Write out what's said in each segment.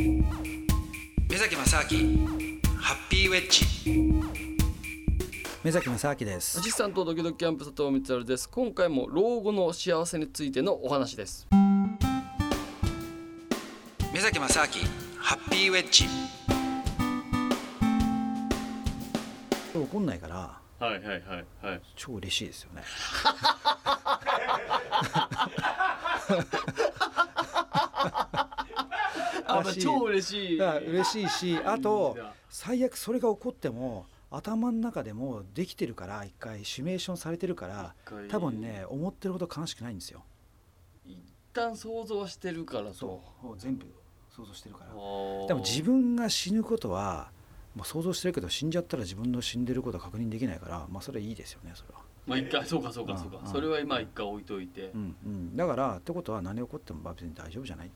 目崎正明ハッピーウェッジ。目崎正明です。アシスタントドキドキキャンプ佐藤光晴です。今回も老後の幸せについてのお話です。目崎正明ハッピーウェッジ。怒んないからはいはいはいはい。超嬉しいですよね あ、まあ、超嬉しい。嬉しいしあと最悪それが起こっても頭の中でもできてるから一回シミュレーションされてるから多分ね思ってるほど悲しくないんですよ。一旦想像してるからと。そう全部想像してるから。でも自分が死ぬことはもう想像してるけど死んじゃったら自分の死んでることは確認できないからまあそれはいいですよねそれは。まあ一回そうかそうかそうか、うん、それは今一回置いといて、うんうん、だからってことは何起こっても別に大丈夫じゃない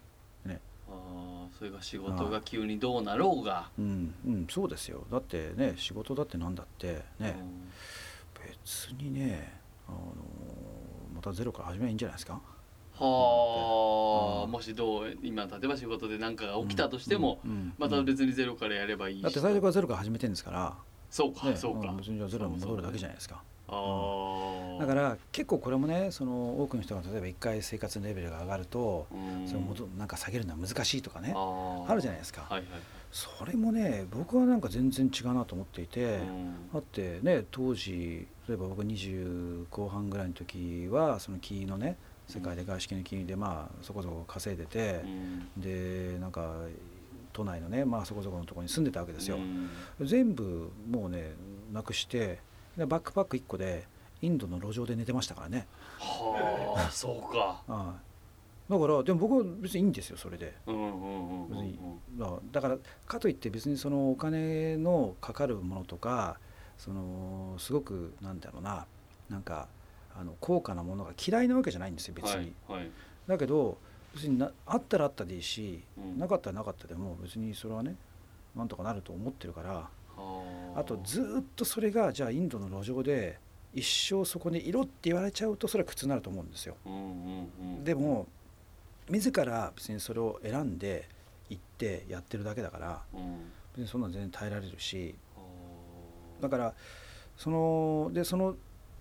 それが仕事が急にどうなろうが。うんうんそうですよ。だってね仕事だってなんだってね、別にねあのまたゼロから始めばいいんじゃないですか？はあ、もしどう今例えば仕事で何かが起きたとしても、また別にゼロからやればいいだって最初からゼロから始めてるんですから。そうか、そうか。別にゼロに戻るだけじゃないですかあだから結構これもねその多くの人が例えば一回生活のレベルが上がるとそれもなんか下げるのは難しいとかねあるじゃないですか、はいはい、それもね僕はなんか全然違うなと思っていてだってね当時例えば僕20後半ぐらいの時はその木のね世界で外資系の金融でまあそこそこ稼いでて、うん、でなんか都内のねまあそこそこのところに住んでたわけですよ、うん、全部もうねなくしてでバックパック1個でインドの路上で寝てましたからね。はあ そうか。あだからでも僕は別にいいんですよそれで。だからかといって別にそのお金のかかるものとかそのすごくなんだろうななんかあの高価なものが嫌いなわけじゃないんですよ別に、はいはい、だけど別になあったらあったでいいし、うん、なかったらなかったでも別にそれはねなんとかなると思ってるからあとずっとそれがじゃあインドの路上で一生そこにいろって言われちゃうとそれは苦痛になると思うんですよ、でも自ら別にそれを選んで行ってやってるだけだから、うん、別にそんなの全然耐えられるしだからそのでその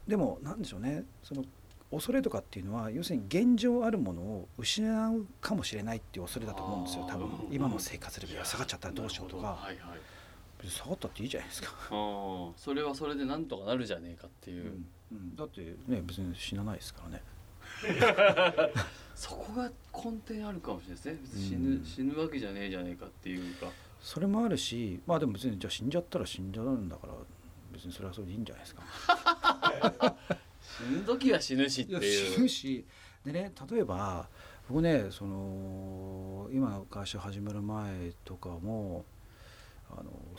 でも何でしょうね。その恐れとかっていうのは要するに現状あるものを失うかもしれないっていう恐れだと思うんですよ多分。今の生活レベルが下がっちゃったらどうしようとか、はいはい、下がったっていいじゃないですか。それはそれでなんとかなるじゃねえかっていう、うん。うん、だってね別に死なないですからね。そこが根底あるかもしれないですね。死ぬうん、死ぬわけじゃねえじゃねえかっていうか。それもあるしまあでも別にじゃあ死んじゃったら死んじゃうんだから別にそれはそれでいいんじゃないですか。死ぬ時は死ぬしっていう。死ぬし。でね例えば僕ねその今の会社始める前とかも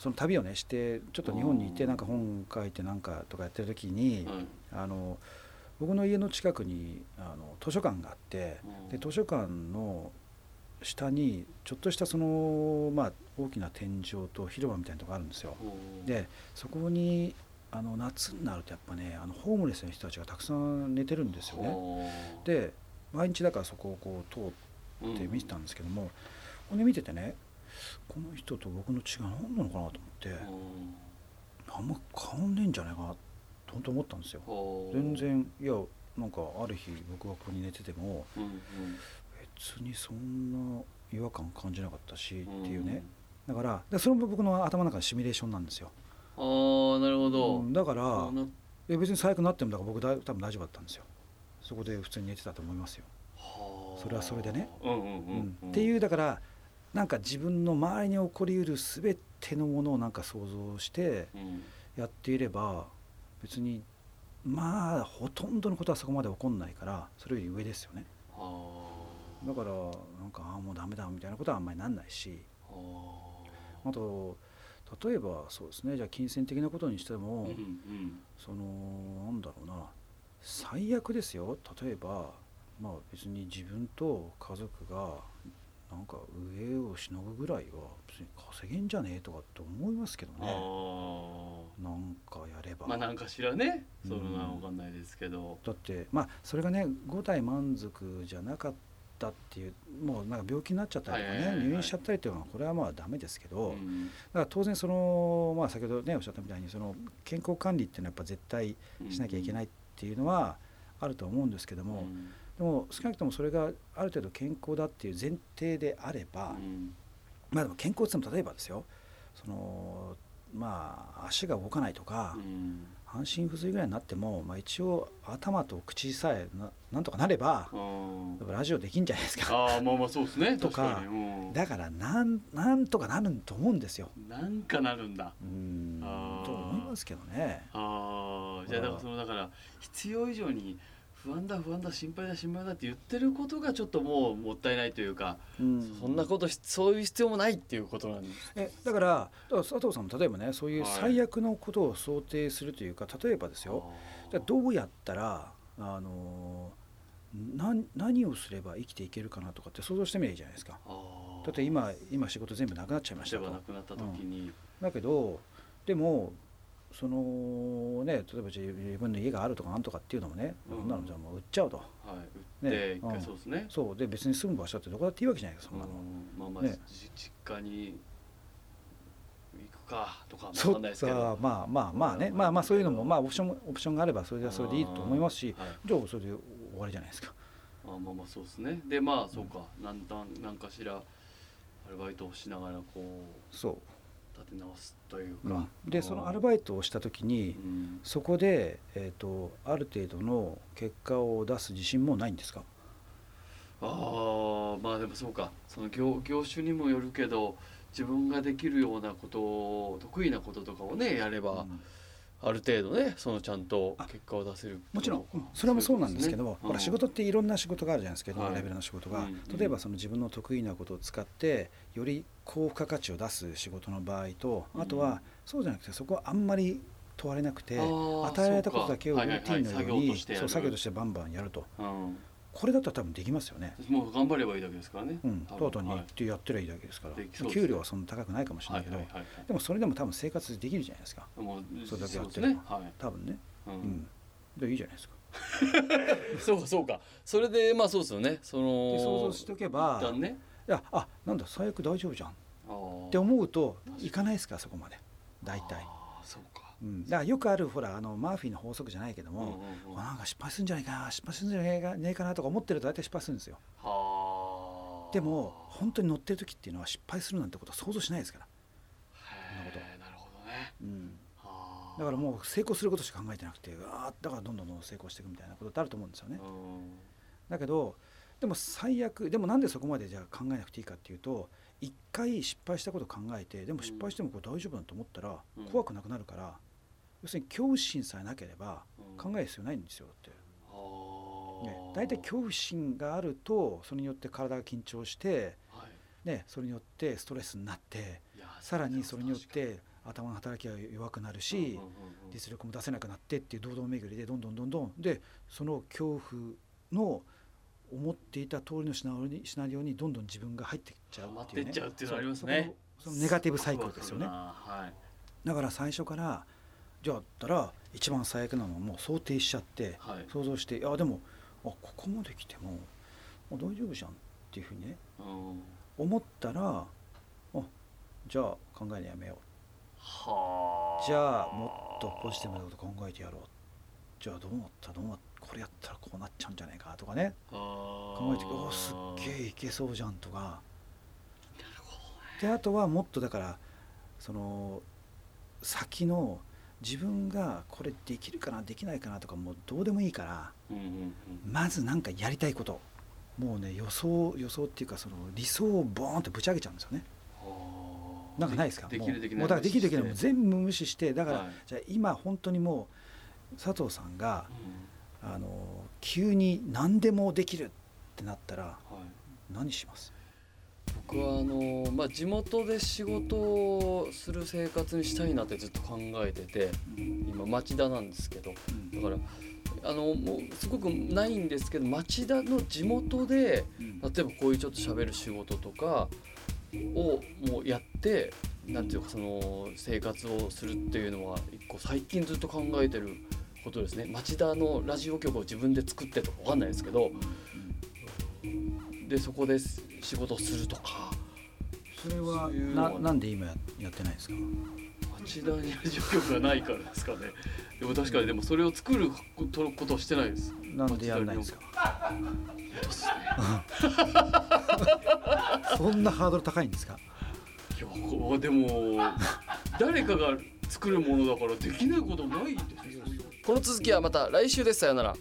その旅をねしてちょっと日本にいてなんか本書いてなんかとかやってる時に、うん、あの僕の家の近くにあの図書館があって、うん、で図書館の下にちょっとしたその、まあ、大きな天井と広場みたいなとこあるんですよ。でそこにあの夏になるとやっぱねあのホームレスの人たちがたくさん寝てるんですよね。で毎日だからそこをこう通って見てたんですけども、これ見ててねこの人と僕の違い何なのかなと思って、あんま変わんねえんじゃないかなと本当思ったんですよ。全然いやなんかある日僕がここに寝てても、うんうん、別にそんな違和感感じなかったしっていうね、だからそれも僕の頭の中のシミュレーションなんですよ。ああなるほど、うん、だからえ別に最悪なってもだから僕だ多分大丈夫だったんですよ。そこで普通に寝てたと思いますよ。それはそれでね、っていうだからなんか自分の周りに起こりうる全てのものをなんか想像してやっていれば別にまあほとんどのことはそこまで起こんないからそれより上ですよね。だからなんかああもうダメだみたいなことはあんまりなんないし。あと例えばそうですねじゃあ金銭的なことにしても、そのなんだろうな最悪ですよ。例えばまあ別に自分と家族がなんか上をしのぐぐらいは別に稼げんじゃねえとかって思いますけどね。なんかやれば。まあなんかしらね。それは分かんないですけど、だってまあそれがね五体満足じゃなかっったっていうもうなんか病気になっちゃったりとかね、入院しちゃったりっていうのはこれはまあダメですけど、だから当然その、まあ、先ほどねおっしゃったみたいにその健康管理っていうのはやっぱ絶対しなきゃいけないっていうのはあると思うんですけども、でも少なくともそれがある程度健康だっていう前提であれば、まあでも健康って言っても例えばですよそのまあ足が動かないとか、半身不随ぐらいになっても、まあ、一応頭と口さえななんとかなればラジオできんじゃないですか。あまあまあそうですね。とか。だからなんなんとかなると思うんですよ。なんかなるんだ。うん。と思いますけどね。ああじゃあだからそのだから必要以上に不安だ不安だ心配だ心配だって言ってることがちょっともうもったいないというか、うん、そんなことそういう必要もないっていうことなんです。えだから佐藤さんも例えばねそういう最悪のことを想定するというか、例えばですよ。じゃどうやったらあの何何をすれば生きていけるかなとかって想像してみればいいじゃないですか。だって今今仕事全部なくなっちゃいましたと。なくなった時に、うん、だけどでもそのね例えば自分の家があるとかなんとかっていうのもね、うん、なのじゃもう売っちゃうと、はい、売って、ね、そうですね。そう。で別に住む場所ってどこだっていいわけじゃないですかそんなの、まあまあ、ね、実家に行くかとか分かんないですけど。まあまあまあね、まあまあそういうのもまあオプションオプションがあればそれでそれでいいと思いますし、はい、じゃあそれで終わりじゃないですか。あまあまあそうですね。でまあそうか、うん、なんなんかしらアルバイトをしながらこう。そう立て直すというか、うん、でそのアルバイトをした時に、うん、そこで、えーと、ある程度の結果を出す自信もないんですか？あまあでもそうか。その業業種にもよるけど自分ができるようなこと得意なこととかをねやれば、うんある程度ねそのちゃんと結果を出せるもちろん。それもそうなんですけども、ね、ほら仕事っていろんな仕事があるじゃないですけど、はい、レベルの仕事が、例えばその自分の得意なことを使ってより高付加価値を出す仕事の場合とあとはそうじゃなくてそこはあんまり問われなくて与えられたことだけをルーティンのようにそう作業としてバンバンやると、これだったら多分できますよね。もう頑張ればいいだけですからね。うん、トートに行ってやってりゃいいだけですから、はい、給料はそんな高くないかもしれないけど、でもそれでも多分生活できるじゃないですか。もうそれだけやってれば、ねはい、多分ね。うん、うん、でいいじゃないですか。そうかそうか。それでまあそうですよね。その想像しておけば、ね、いやあなんだ最悪大丈夫じゃんって思うといかないですかそこまで大体。そうか。うん、だからよくあるほらあのマーフィーの法則じゃないけども、うんうんうん、なんか失敗するんじゃないかな失敗するんじゃねえかなとか思ってると大体失敗するんですよ。でも本当に乗ってる時っていうのは失敗するなんてことは想像しないですから。なるほどね。うんだからもう成功することしか考えてなくてあだからどんどんどん成功していくみたいなことってあると思うんですよね。だけどでも最悪でもなんでそこまでじゃあ考えなくていいかっていうと一回失敗したこと考えてでも失敗してもこれ大丈夫だと思ったら怖くなくなるから、要するに恐怖心さえなければ考える必要ないんですよって。ね、大体恐怖心があるとそれによって体が緊張して、ね、それによってストレスになってさらにそれによって頭の働きが弱くなるし実力も出せなくなってっていう堂々巡りでどんどんどんどん。でその恐怖の思っていた通りのシナリオにシナリオにどんどん自分が入っていっちゃうっていう、ね、そのネガティブサイクルですよね、はい、だから最初からじゃあったら一番最悪なのはもう想定しちゃって、はい、想像していやでもあここまで来てももう大丈夫じゃんっていうふうにね、うん、思ったらあじゃあ考えるのやめよう。じゃあもっとポジティブなこと考えてやろうじゃあどう思った？どう思った？これやったらこうなっちゃうんじゃないか？とかね。考えておすっげえいけそうじゃん。とか。であとはもっとだからその先の自分がこれできるかなできないかなとかもうどうでもいいから、まず何かやりたいこと。もうね予想予想っていうかその理想をボーンってぶち上げちゃうんですよね。なんかないですか？もう。だからできるできない。も全部無視して。だから、じゃあ今本当にもう佐藤さんが、あの急に何でもできるってなったら、何します？僕はあの、まあ、地元で仕事をする生活にしたいなってずっと考えてて、今町田なんですけど、だからあのもうすごくないんですけど町田の地元で、例えばこういうちょっと喋る仕事とかをもうやってなんていうかその生活をするっていうのは一個最近ずっと考えてることですね。町田のラジオ局を自分で作ってとか分かんないですけどでそこで仕事するとか。それはななんで今ややってないんですか？町田にラジオ局がないからですかね。でも確かにでもそれを作ることことをしてないです。なんでやらないんですか？そうっすね。そんなハードル高いんですか？いやでも誰かが作るものだからできないことないですよこの続きはまた来週です。さようなら。